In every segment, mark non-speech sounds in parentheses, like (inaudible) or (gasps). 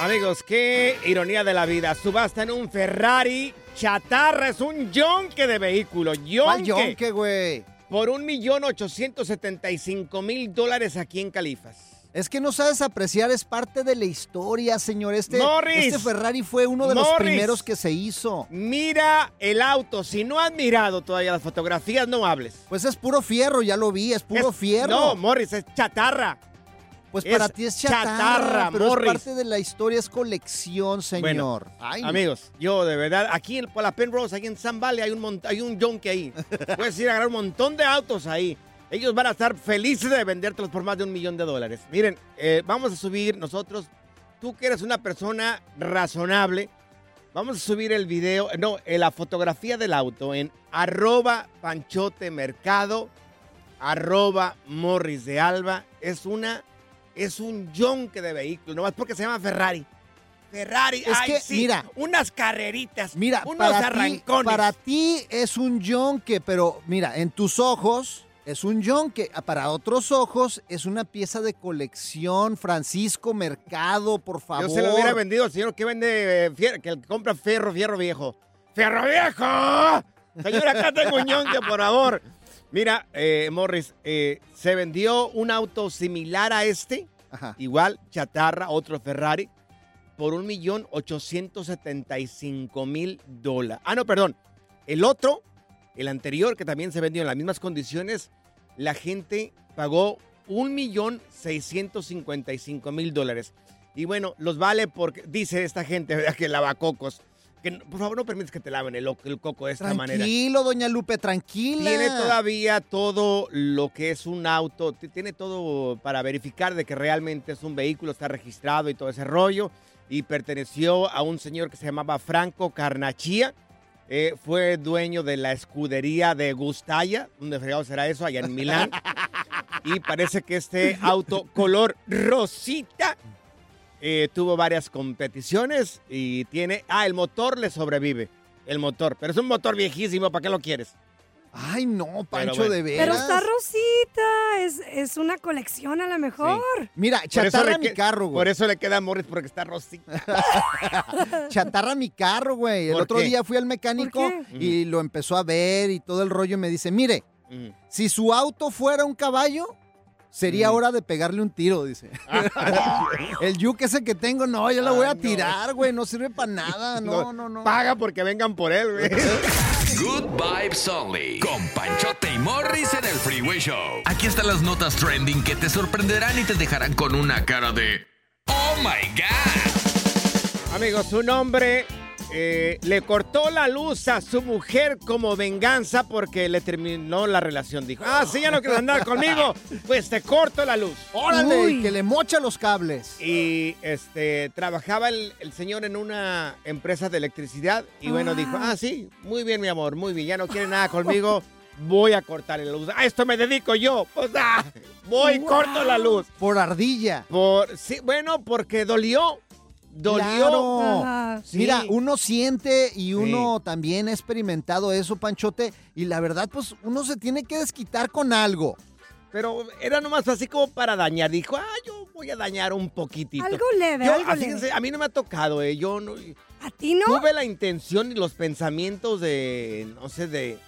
Amigos, qué ironía de la vida. Subasta en un Ferrari chatarra. Es un yonque de vehículo. ¿Cuál Yonque. yonque, güey? Por un millón ochocientos setenta y cinco mil dólares aquí en Califas. Es que no sabes apreciar, es parte de la historia, señor. Este, Morris. este Ferrari fue uno de los primeros que se hizo. Mira el auto. Si no has mirado todavía las fotografías, no hables. Pues es puro fierro, ya lo vi, es puro Es- fierro. No, Morris, es chatarra. Pues es para ti es chatarra, chatarra, pero Morris. es parte de la historia, es colección, señor. Bueno, Ay, amigos, yo de verdad, aquí en, la Penrose, aquí en San Valley, hay un, hay un yonque ahí. (laughs) Puedes ir a agarrar un montón de autos ahí. Ellos van a estar felices de vendértelos por más de un millón de dólares. Miren, eh, vamos a subir nosotros, tú que eres una persona razonable, vamos a subir el video, no, eh, la fotografía del auto en arroba panchote mercado, arroba morris de alba. Es una, es un yonque de vehículo, nomás porque se llama Ferrari. Ferrari, Es ay, que, sí, mira, unas carreritas, Mira, unos para ti, arrancones. para ti es un yonque, pero mira, en tus ojos es un yonque. Para otros ojos es una pieza de colección. Francisco Mercado, por favor. Yo se lo hubiera vendido al señor que vende, eh, fier- que compra ferro, fierro viejo. ¡Fierro viejo! Señora, acá tengo un yonque, por favor. Mira, eh, Morris, eh, se vendió un auto similar a este, Ajá. igual, chatarra, otro Ferrari, por un millón ochocientos setenta y cinco mil dólares. Ah, no, perdón. El otro, el anterior, que también se vendió en las mismas condiciones, la gente pagó un millón seiscientos cincuenta y cinco mil dólares. Y bueno, los vale porque, dice esta gente, ¿verdad? Que lava cocos. Que, por favor, no permites que te laven el, el coco de esta manera. Tranquilo, doña Lupe, tranquila. Tiene todavía todo lo que es un auto, tiene todo para verificar de que realmente es un vehículo, está registrado y todo ese rollo. Y perteneció a un señor que se llamaba Franco Carnachía. Eh, fue dueño de la escudería de Gustaya. ¿Dónde fregado será eso? Allá en Milán. (laughs) y parece que este auto color rosita eh, tuvo varias competiciones y tiene... Ah, el motor le sobrevive. El motor. Pero es un motor viejísimo. ¿Para qué lo quieres? Ay, no, Pancho, bueno. de veras. Pero está rosita, es, es una colección a lo mejor. Mira, Por chatarra mi carro, Por güey. eso le queda a Morris porque está rosita. (laughs) Chatarra mi carro, güey. El ¿Por otro qué? día fui al mecánico ¿Por y lo empezó a ver y todo el rollo y me dice, mire, si su auto fuera un caballo, sería Mm. hora de pegarle un tiro, dice. (laughs) el yuke ese que tengo, no, yo lo voy a tirar, güey, no sirve para nada, (laughs) no, no, no. Paga porque vengan por él, güey. (laughs) Good vibes only. Con Panchote y Morris en el Freeway Show. Aquí están las notas trending que te sorprenderán y te dejarán con una cara de. ¡Oh my God! Amigos, un hombre eh, le cortó la luz a su mujer como venganza porque le terminó la relación. Dijo, ah, si ya no quieres andar conmigo, pues te corto la luz. Órale, Uy. que le mocha los cables. Y este trabajaba el, el señor en una empresa de electricidad y bueno, Ah. dijo, ah, sí, muy bien, mi amor, muy bien, ya no quiere nada conmigo, voy a cortarle la luz. A esto me dedico yo, pues ah, voy, Wow. corto la luz. Por ardilla. Por, sí, bueno, porque dolió, dolió. Claro. Sí. Mira, uno siente y uno también ha experimentado eso, Panchote, y la verdad, pues uno se tiene que desquitar con algo. Pero era nomás así como para dañar. Dijo, ah, yo voy a dañar un poquitito. Algo leve, Yo, algo leve. que, a mí no me ha tocado, eh. Yo no, ¿A ti no? tuve la intención y los pensamientos de, no sé, de,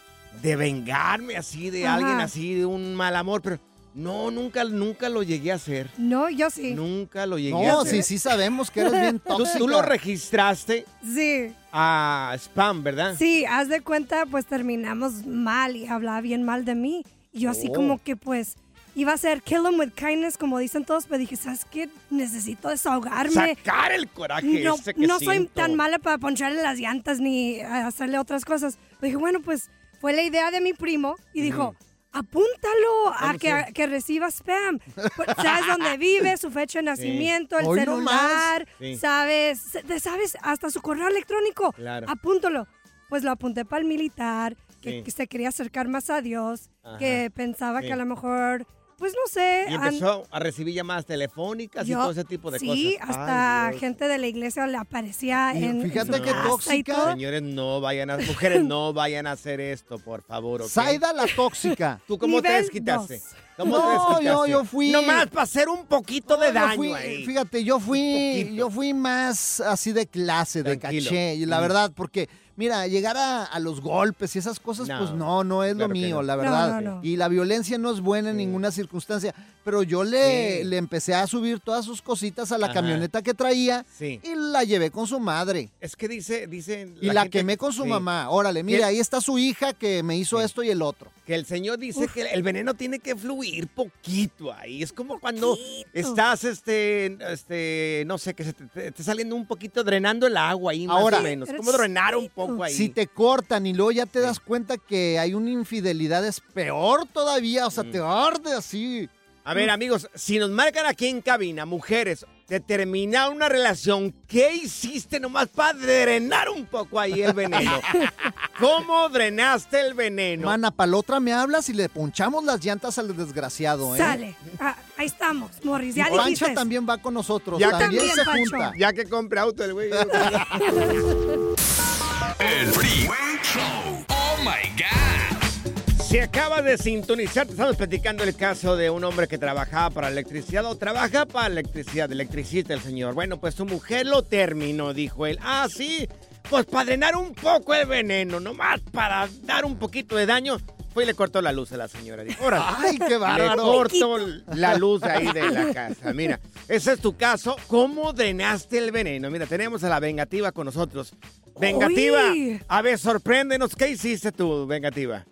de vengarme así de Ajá. alguien así, de un mal amor, pero no, nunca, nunca lo llegué a hacer. No, yo sí. Nunca lo llegué a No, hacer. sí, sí sabemos que eres bien (laughs) Tú, tóxica. tú lo registraste Sí. a spam, ¿verdad? Sí, haz de cuenta, pues terminamos mal y hablaba bien mal de mí. Y yo así Oh. como que pues iba a ser kill 'em with kindness, como dicen todos, pero dije, ¿sabes qué? Necesito desahogarme. Sacar el coraje No, ese que no soy siento. tan mala para poncharle las llantas ni hacerle otras cosas. Pero dije, bueno, pues fue la idea de mi primo y dijo, apúntalo a ¿Cómo que, que reciba spam. Pues, sabes dónde (laughs) vive, su fecha de nacimiento, el Hoy celular, Sí. sabes, sabes hasta su correo electrónico. Claro. Apúntalo. Pues lo apunté para el militar, que, Sí. que se quería acercar más a Dios, Ajá. que pensaba que a lo mejor, pues no sé. Y an- empezó a recibir llamadas telefónicas y todo ese tipo de cosas. Sí, hasta gente de la iglesia le aparecía Y en, en fíjate su y tóxica. Señores, no vayan a, mujeres, no vayan a hacer esto, por favor, ¿ok? Zaida la tóxica. (laughs) ¿Tú cómo te Nivel desquitaste? dos. ¿Cómo te No, desquitaste? yo- yo fui- Nomás para hacer un poquito de No, daño fui- ahí. Fíjate, yo fui, yo fui más así de clase, de caché, y la Mm. verdad, porque, mira, llegar a, a los golpes y esas cosas, No, pues no, no es claro lo mío, no. la No, verdad. no, no. Y la violencia no es buena en Sí. ninguna circunstancia, pero yo le, Sí. le empecé a subir todas sus cositas a la Ajá. camioneta que traía Sí. y la llevé con su madre. Es que dice, dice Y la, gente- quemé con su sí, mamá. Órale, mira, ahí está su hija que me hizo Sí. esto y el otro. Que el señor dice que el veneno tiene que fluir poquito ahí. Es como cuando estás, este, este, no sé, que se te, te- te saliendo un poquito, drenando el agua ahí, Ahora. más o menos. Como drenar un poco ahí. Si te cortan y luego ya te das cuenta que hay una infidelidad, es peor todavía. O sea, te arde así. A ver, amigos, si nos marcan aquí en cabina, mujeres, de terminar una relación, ¿qué hiciste nomás para drenar un poco ahí el veneno? (laughs) ¿Cómo drenaste el veneno? Mana, para la otra me hablas y le ponchamos las llantas al desgraciado, ¿eh? Sale. Ah, ahí estamos, Morris. Ya Pancho dijiste. también va con nosotros. Ya también, también, se Pancho. junta. Ya que compre auto el güey. (laughs) El Freeway Show. Oh my God. Si acabas de sintonizar, te estamos platicando el caso de un hombre que trabajaba para electricidad o trabaja para electricidad, electricista el señor. Bueno, pues su mujer lo terminó, dijo él. Ah, sí, pues para drenar un poco el veneno, nomás para dar un poquito de daño. Fue y le cortó la luz a la señora. Dijo. (laughs) Ay, qué Le bárbaro. cortó la luz ahí de la casa. Mira, ese es tu caso. ¿Cómo drenaste el veneno? Mira, tenemos a la vengativa con nosotros. Vengativa, Uy. a ver, sorpréndenos. ¿Qué hiciste tú, vengativa?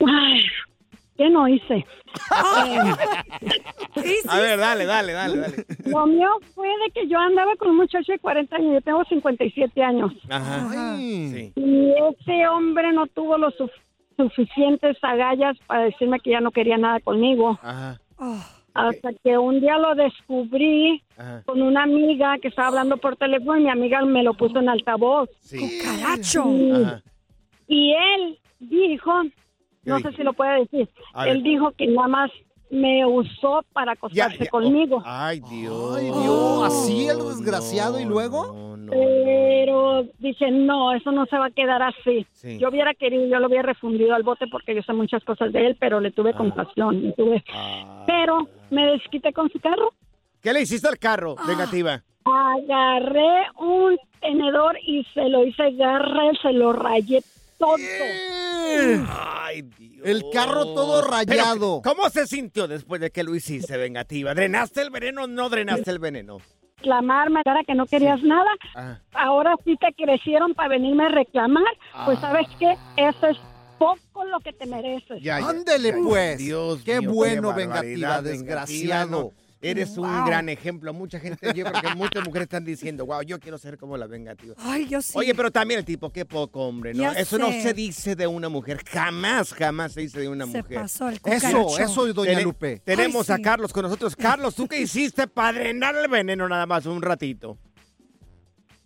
Ay, ¿qué no hice? (laughs) A ver, dale, dale, dale, dale. Lo mío fue de que yo andaba con un muchacho de 40 años, yo tengo 57 años. Ajá. Ay. Sí. Y ese hombre no tuvo los suf- suficientes agallas para decirme que ya no quería nada conmigo. Ajá. Oh, Hasta que un día lo descubrí Ajá. con una amiga que estaba hablando por teléfono y mi amiga me lo puso en altavoz. Sí. caracho. Ajá. Y él dijo, no ¿Qué sé si lo puede decir, él dijo que nada más me usó para acostarse ya. conmigo. Ay, Dios. Ay, Dios, así el desgraciado, ¿y luego? No, no, no. Pero dije, no, eso no se va a quedar así. Sí. Yo hubiera querido, yo lo hubiera refundido al bote porque yo sé muchas cosas de él, pero le tuve compasión. le tuve- Ah. Pero me desquité con su carro. ¿Qué le hiciste al carro, vengativa? Agarré un tenedor y se lo hice garra, se lo rayé todo. Ay, Dios. El carro todo Pero, rayado. ¿Cómo se sintió después de que lo hiciste, vengativa? ¿Drenaste el veneno o no drenaste el veneno? Reclamarme, ahora que no querías nada, Ajá. ahora sí te crecieron para venirme a reclamar. Pues sabes qué, eso es poco lo que te mereces. Ya, ya, Ándele, pues. Dios Qué mío, bueno, vengativa, desgraciado. no. Eres un gran ejemplo. Mucha gente, yo creo que muchas mujeres están diciendo, wow, yo quiero ser como la vengativa. Ay, yo sí. Oye, pero también el tipo, qué poco hombre, ¿no? Ya Eso no se dice de una mujer. Jamás, jamás se dice de una Se mujer. pasó el Eso, eso, doña Tene- Lupe. Tenemos Ay, a. Carlos con nosotros. Carlos, ¿tú qué (laughs) hiciste para drenar el veneno nada más un ratito?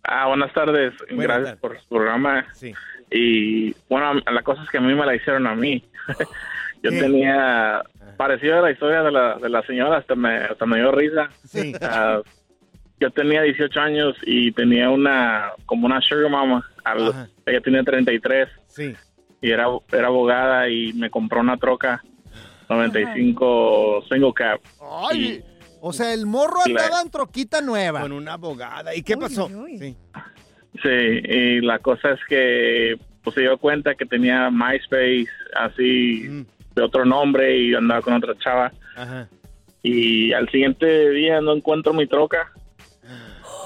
Ah, buenas tardes. Buenas Gracias tardes. por su programa. Sí. Y bueno, la cosa es que a mí me la hicieron a mí. (laughs) Yo ¿Qué? tenía parecido a la historia de la, de la señora, hasta me, hasta me dio risa. Sí. Ah, yo tenía 18 años y tenía una, como una sugar mama. A los- Ajá. ella tenía 33 Sí. y era, era abogada y me compró una troca 95 single cab. Ay, o sea, el morro La- andaba en troquita nueva. Con una abogada. ¿Y qué Uy, pasó? uy. Sí. Sí, y la cosa es que pues, se dio cuenta que tenía MySpace así Mm. De otro nombre y andaba con otra chava. Ajá. Y al siguiente día no encuentro mi troca.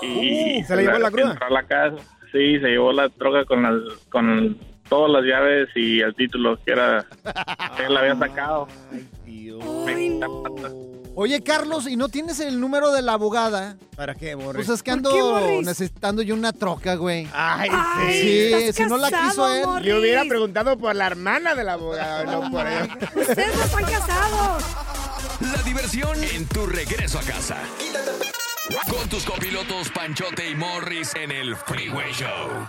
Y (gasps) ¿se la llevó la grúa? entró a la casa. Sí, se llevó la troca con las con todas las llaves y el título que era (laughs) que él la había sacado. Ay, Dios. No. Oye, Carlos, ¿y no tienes el número de la abogada? ¿Para qué, Morris? Pues es que ¿Por ando qué, necesitando yo una troca, güey. Ay, Ay, sí. Sí, ¿estás si no la quiso él. Morris? Yo hubiera preguntado por la hermana de la abogada, no por ella. Ustedes no están casados. La diversión en tu regreso a casa. Con tus copilotos Panchote y Morris en el Freeway Show.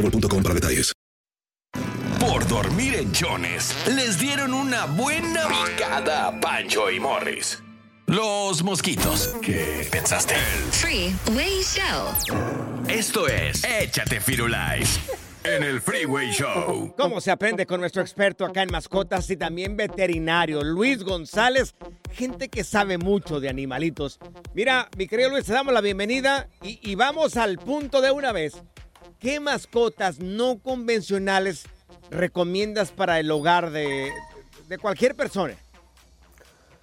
boostmobile.com para detalles. Por dormir en Jones, les dieron una buena picada a Pancho y Morris. Los mosquitos. ¿Qué pensaste? Freeway Show. Esto es Échate Firulais en el Freeway Show. ¿Cómo se aprende con nuestro experto acá en mascotas y también veterinario, Luis González? Gente que sabe mucho de animalitos. Mira, mi querido Luis, te damos la bienvenida y, y vamos al punto de una vez. ¿Qué mascotas no convencionales recomiendas para el hogar de, de cualquier persona?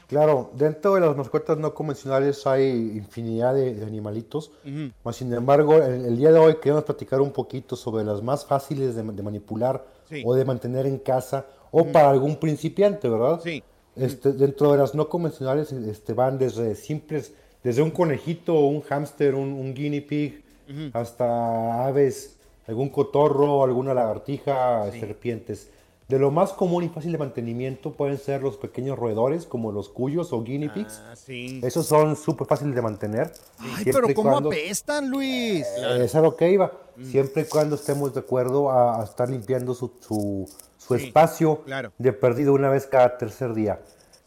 Claro, dentro de las mascotas no convencionales hay infinidad de, de animalitos. Mas, sin embargo, el, el día de hoy queremos platicar un poquito sobre las más fáciles de, de manipular Sí. o de mantener en casa o para algún principiante, ¿verdad? Sí. Este, dentro de las no convencionales este, van desde simples, desde un conejito, un hámster, un, un guinea pig, Hasta aves, algún cotorro, alguna lagartija, serpientes. De lo más común y fácil de mantenimiento pueden ser los pequeños roedores como los cuyos o guinea pigs. Ah, sí. Esos son súper fáciles de mantener. Ay, pero ¿cómo cuando- apestan, Luis? Eh, Es a lo que iba. Mm. Siempre y cuando estemos de acuerdo a, a estar limpiando su, su- su Sí, espacio claro. de perdido una vez cada tercer día.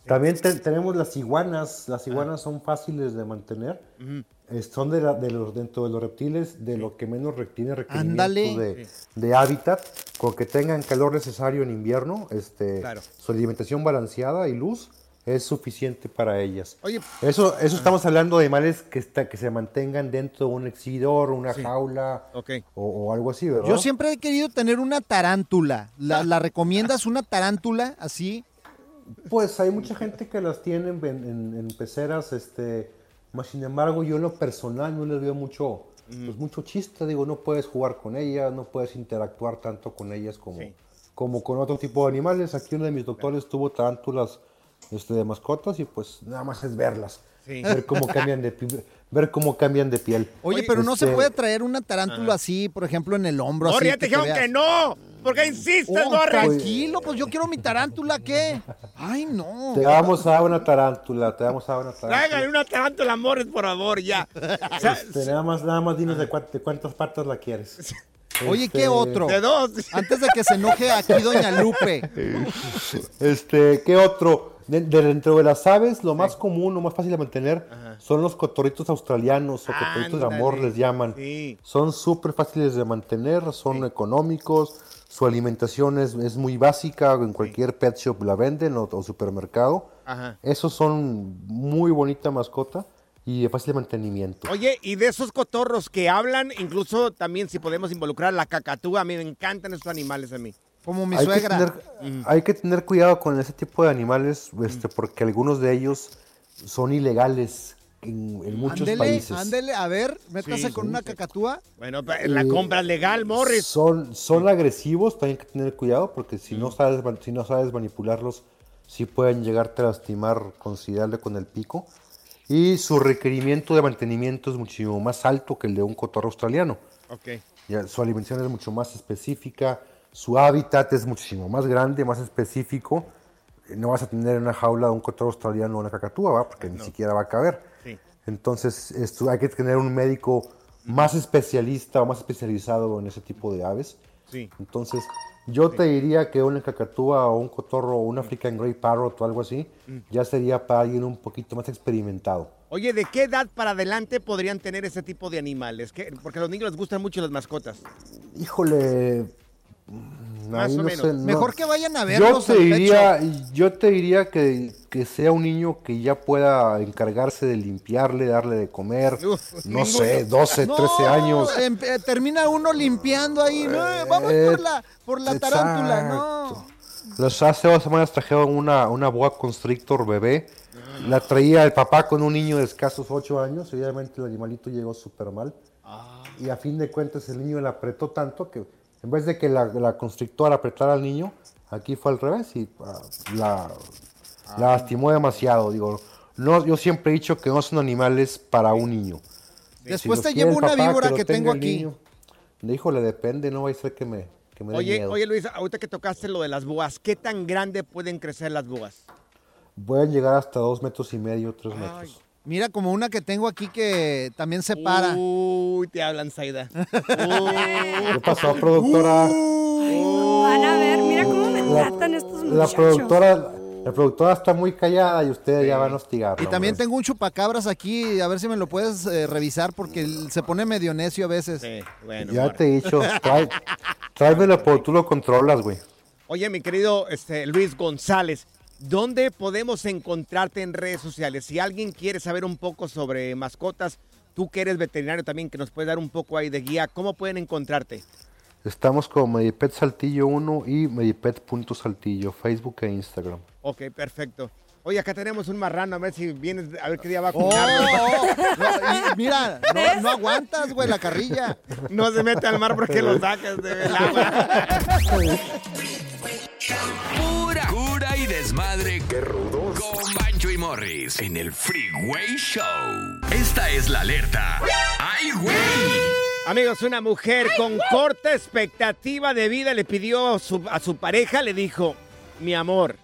También te- tenemos las iguanas. Las Ah. iguanas son fáciles de mantener. Ujú. Eh, son de, la- de los, dentro de los reptiles de lo que menos re- tiene requerimiento de, de hábitat. Con que tengan calor necesario en invierno, este, Claro. su alimentación balanceada y luz es suficiente para ellas. Oye, Eso, eso estamos hablando de animales que, está, que se mantengan dentro de un exhibidor, una Sí. jaula ok. o, o algo así, ¿verdad? Yo siempre he querido tener una tarántula. ¿La, la (laughs) recomiendas una tarántula así? Pues hay mucha gente que las tiene en, en- en peceras, este, más sin embargo yo en lo personal no les veo mucho, pues mucho chiste, digo, no puedes jugar con ellas, no puedes interactuar tanto con ellas como, como con otro tipo de animales. Aquí uno de mis doctores tuvo tarántulas este, de mascotas y pues nada más es verlas, Sí. ver cómo cambian de pi- ver cómo cambian de piel. Oye, pero no se Este, puede traer una tarántula Ajá. así, por ejemplo, en el hombro. Morri, así, ya te dijeron que no. ¿Por qué insistes, Oh, tranquilo, pues yo quiero mi tarántula, ¿qué? Ay, no. Te vamos a dar una tarántula, te vamos a dar una Tráigale tarántula. una tarántula, Morris, por favor, ya. (laughs) Este, nada más, nada más dinos de, cuán- de cuántas patas la quieres. Oye, Este, ¿qué otro? De dos. Antes de que se enoje aquí Doña Lupe. (laughs) Este, ¿qué otro? De, de dentro de las aves, lo más común, lo más fácil de mantener son los cotorritos australianos o cotorritos de amor les llaman. sí. Son súper fáciles de mantener, son económicos, su alimentación es, es muy básica, en cualquier pet shop la venden o, o supermercado. Ajá. Esos son muy bonita mascota y de fácil mantenimiento. Oye, y de esos cotorros que hablan, incluso también si podemos involucrar la cacatúa, a mí me encantan esos animales a mí. Como mi hay Que suegra. tener, hay que tener cuidado con ese tipo de animales, este, porque algunos de ellos son ilegales en, en muchos Ándele, países. ándele, a ver, métase Sí, con sí, una cacatúa. Bueno, la Eh, compra legal, Morris. Son, son agresivos, también hay que tener cuidado, porque si, no sabes, man- si no sabes manipularlos, sí pueden llegarte a lastimar considerable con el pico. Y su requerimiento de mantenimiento es muchísimo más alto que el de un cotorro australiano. Ok. Ya, su alimentación es mucho más específica, su hábitat es muchísimo más grande, más específico. Eh, No vas a tener en una jaula un cotorro australiano o una cacatúa, ¿va? porque ni siquiera va a caber. Sí. Entonces esto, hay que tener un médico más especialista o más especializado en ese tipo de aves. Sí. Entonces yo te diría que una cacatúa o un cotorro o un African Grey Parrot o algo así Mm. ya sería para alguien un poquito más experimentado. Oye, ¿de qué edad para adelante podrían tener ese tipo de animales? ¿Qué? Porque a los niños les gustan mucho las mascotas. Híjole. mm, Más o no menos. sé, no. Mejor que vayan a Yo verlos te al pet diría, yo te diría que, que sea un niño que ya pueda encargarse de limpiarle, darle de comer, no sé, 12, No, 13 años. em- eh, termina uno limpiando ahí. No, vamos Eh, por la, por la tarántula, no. Los hace dos semanas trajeron una, una boa constrictor bebé. La traía el papá con un niño de escasos 8 años. Obviamente el animalito llegó súper mal. Y a fin de cuentas el niño la apretó tanto que en vez de que la, la constrictora apretara al niño, aquí fue al revés y ah, la, la lastimó demasiado. Digo, no, yo siempre he dicho que no son animales para un niño. Después te llevo una papá, víbora que tengo aquí. niño. Híjole, depende, no va a ser que me, que me dé Oye, miedo. oye Luis, ahorita que tocaste lo de las boas, ¿qué tan grande pueden crecer las boas? Pueden llegar hasta dos metros y medio, tres metros. Mira, como una que tengo aquí que también se para. Uy, te hablan, Zaida. (laughs) ¿Qué pasó, productora? Van a ver, mira cómo me La- tratan estos La muchachos. productora, la productora está muy callada y ustedes ya van a hostigarla. Y también hombre. tengo un chupacabras aquí, a ver si me lo puedes eh, revisar porque se pone medio necio a veces. bueno, Ya te he dicho, trae, (laughs) tráemelo porque tú lo controlas, güey. Oye, mi querido este, Luis González, ¿dónde podemos encontrarte en redes sociales? Si alguien quiere saber un poco sobre mascotas, tú que eres veterinario también, que nos puedes dar un poco ahí de guía, ¿cómo pueden encontrarte? Estamos con Medipet Saltillo 1 y Medipet.saltillo, Facebook e Instagram. Ok, perfecto. Oye, acá tenemos un marrano, a ver si vienes, a ver qué día va a Oh, cuidar. oh, (laughs) no, mira, no, no aguantas, güey, la carrilla. No se mete al mar porque lo sacas (laughs) del agua. Pura cura y desmadre. Qué rudos. Con Bancho y Morris en el Freeway Show. Esta es la alerta. ¡Ay, güey! Amigos, una mujer con corta expectativa de vida le pidió a su, a su pareja, le dijo, mi amor,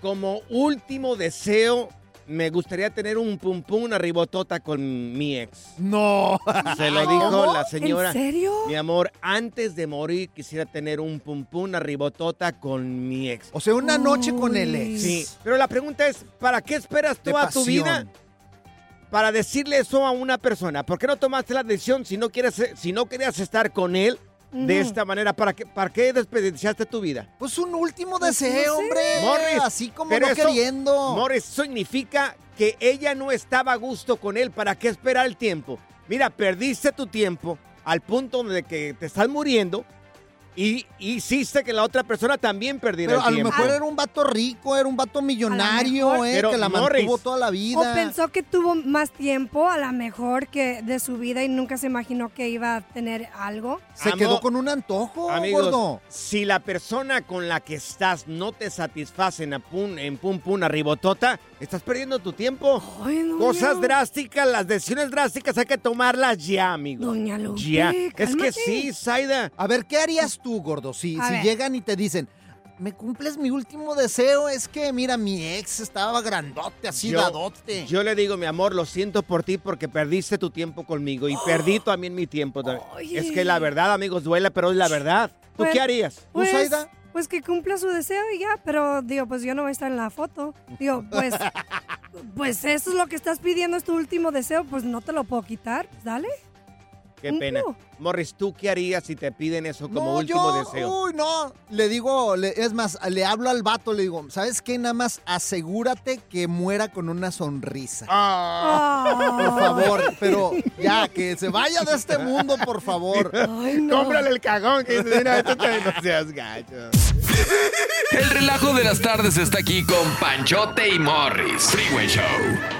como último deseo, me gustaría tener un pum pum, una ribotota con mi ex. No. Se lo dijo ¿Cómo? la señora. ¿En serio? Mi amor, antes de morir quisiera tener un pum pum, una ribotota con mi ex. O sea, una noche con el ex. Sí, pero la pregunta es, ¿para qué esperas toda tu vida para decirle eso a una persona? ¿Por qué no tomaste la decisión si no quieres, si no querías estar con él de esta manera? ¿Para qué, para qué desperdiciaste tu vida? Pues un último Pues deseo, hombre. Morris, Así como pero no eso- queriendo. Morris, eso significa que ella no estaba a gusto con él. ¿Para qué esperar el tiempo? Mira, perdiste tu tiempo al punto de que te estás muriendo y hiciste que la otra persona también perdiera Pero el a lo tiempo. mejor era un vato rico, era un vato millonario, mejor. eh, Pero, que la Morris, mantuvo toda la O vida. pensó que tuvo más tiempo, a lo mejor, que de su vida y nunca se imaginó que iba a tener algo. Se Amo- quedó con un antojo, Amigos, gordo. si la persona con la que estás no te satisface en, pum, en pum pum arribotota, estás perdiendo tu tiempo. Cosas drásticas, las decisiones drásticas hay que tomarlas ya, amigo. Doña Lupe, Ya. Es que sí, Zaida. A ver, ¿qué harías tú, gordo? Si, A si ver. llegan y te dicen, ¿me cumples mi último deseo? Es que, mira, mi ex estaba grandote, así Yo- dadote. Yo le digo, mi amor, lo siento por ti porque perdiste tu tiempo conmigo y perdí (gasps) también mi tiempo. Es que la verdad, amigos, duele, pero es la verdad. ¿Tú Pues- qué harías? Pues, pues que cumpla su deseo y ya, pero digo, pues yo no voy a estar en la foto. Digo, pues, (laughs) pues eso es lo que estás pidiendo, es tu último deseo, pues no te lo puedo quitar, pues dale. Qué pena. Morris, ¿tú qué harías si te piden eso como No, último yo, deseo? Uy, no. Le digo, le- es más, le hablo al vato, le digo, ¿sabes qué? Nada más asegúrate que muera con una sonrisa. Ah. Por favor, pero ya, que se vaya de este mundo, por favor. Cómprale el cagón que dice, "Mira, esto te- no seas gacho. El relajo de las tardes está aquí con Panchote y Morris. Freeway Show.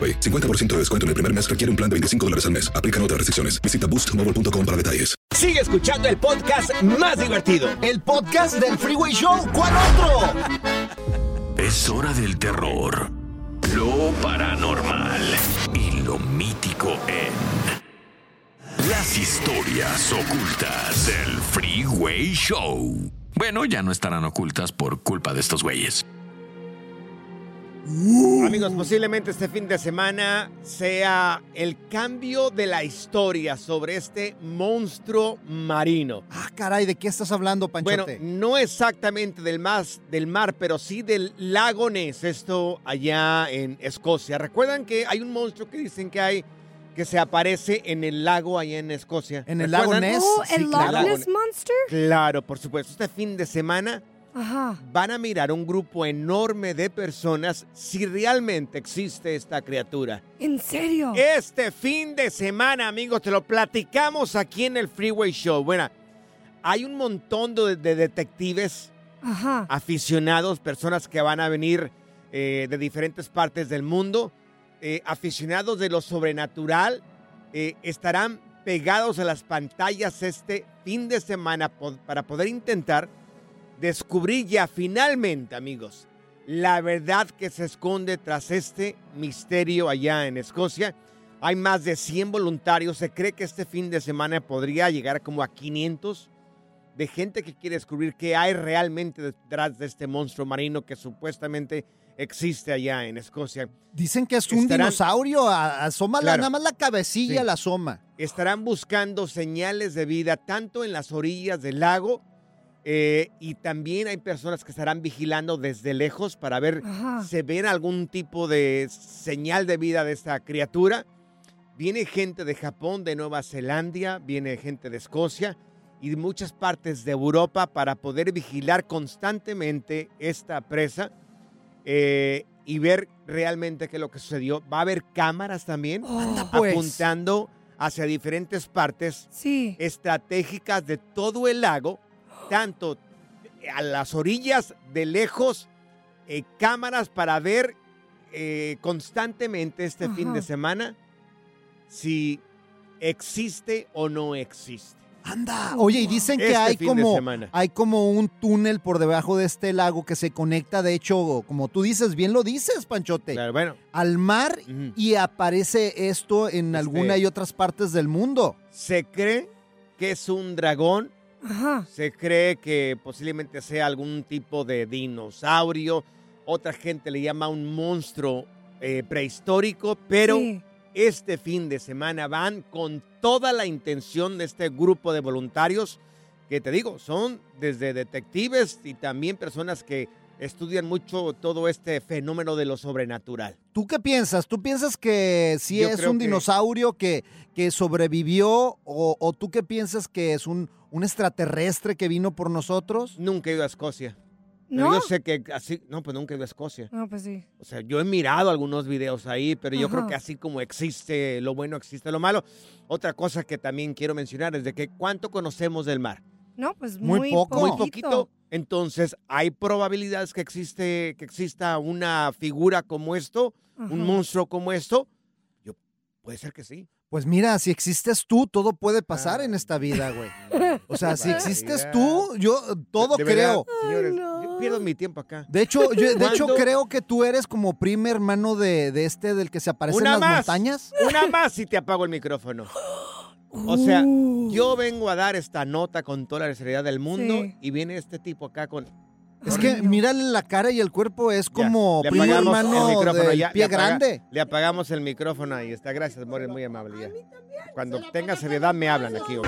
AroPay. 50% de descuento en el primer mes requiere un plan de 25 dólares al mes. Aplican otras restricciones. Visita boostmobile.com para detalles. Sigue escuchando el podcast más divertido. El podcast del Freeway Show. ¿Cuál otro? Es hora del terror, lo paranormal y lo mítico en las historias ocultas del Freeway Show. Bueno, ya no estarán ocultas por culpa de estos güeyes. Amigos, posiblemente este fin de semana sea el cambio de la historia sobre este monstruo marino. Ah, caray, ¿de qué estás hablando, Bueno, Panchote? no exactamente del, más, del mar, pero sí del lago Ness, esto allá en Escocia. ¿Recuerdan que hay un monstruo que dicen que hay que se aparece en el lago allá en Escocia? ¿En el lago. Ness? Oh, el Sí, Loch claro. Ness Monster. Claro, por supuesto. Este fin de semana Ajá. van a mirar un grupo enorme de personas si realmente existe esta criatura. ¿En serio? Este fin de semana, amigos, te lo platicamos aquí en el Freeway Show. Bueno, hay un montón de, de detectives Ajá. aficionados, personas que van a venir eh, de diferentes partes del mundo, eh, aficionados de lo sobrenatural, eh, estarán pegados a las pantallas este fin de semana para poder intentar descubrir ya finalmente, amigos, la verdad que se esconde tras este misterio allá en Escocia. Hay más de 100 voluntarios. Se cree que este fin de semana podría llegar como a 500 de gente que quiere descubrir qué hay realmente detrás de este monstruo marino que supuestamente existe allá en Escocia. Dicen que es un Estarán- dinosaurio, asoma Claro. nada más la cabecilla Sí. la asoma. Estarán buscando señales de vida tanto en las orillas del lago eh, y también hay personas que estarán vigilando desde lejos para ver Ajá. si ven algún tipo de señal de vida de esta criatura. Viene gente de Japón, de Nueva Zelanda, viene gente de Escocia y de muchas partes de Europa para poder vigilar constantemente esta presa eh, y ver realmente qué es lo que sucedió. Va a haber cámaras también pues. apuntando hacia diferentes partes Sí. estratégicas de todo el lago, tanto a las orillas de lejos, eh, cámaras para ver eh, constantemente este fin de semana si existe o no existe. Anda. Oye, y dicen que Este hay como, hay como un túnel por debajo de este lago que se conecta, de hecho, como tú dices, bien lo dices, Panchote, bueno. al mar y aparece esto en alguna y otras partes del mundo. Se cree que es un dragón. Ajá. Se cree que posiblemente sea algún tipo de dinosaurio. Otra gente le llama un monstruo eh, prehistórico, pero Sí. este fin de semana van con toda la intención de este grupo de voluntarios que te digo, son desde detectives y también personas que estudian mucho todo este fenómeno de lo sobrenatural. ¿Tú qué piensas? ¿Tú piensas que sí Yo es un que- dinosaurio que, que sobrevivió o, o tú qué piensas que es un, un extraterrestre que vino por nosotros? Nunca he ido a Escocia. Pero ¿No? yo sé que así, no, pues nunca he ido a Escocia. No, pues sí. O sea, yo he mirado algunos videos ahí, pero yo creo que así como existe lo bueno, existe lo malo. Otra cosa que también quiero mencionar es de que cuánto conocemos del mar. No, pues Muy muy, poco. Muy poquito. Entonces, hay probabilidades que existe que exista una figura como esto, un Ajá. monstruo como esto. Yo puede ser que sí. Pues mira, si existes tú, todo puede pasar en esta vida, güey. O sea, si existes tú, yo todo De verdad, creo. señores, yo pierdo mi tiempo acá. De hecho, yo, de hecho creo que tú eres como primo hermano de, de este del que se aparece Una en las más. montañas. Una más y te apago el micrófono. (gasps) (gasps) (gasps) O sea, Uh. yo vengo a dar esta nota con toda la seriedad del mundo Sí. y viene este tipo acá con... Es que mírale la cara y el cuerpo, es Ya, como le primo apagamos hermano el micrófono, del ya, le pie apaga- grande. Le apagamos el micrófono ahí está. Gracias, More, muy amable. ya. Cuando tenga seriedad me hablan aquí, ¿ok?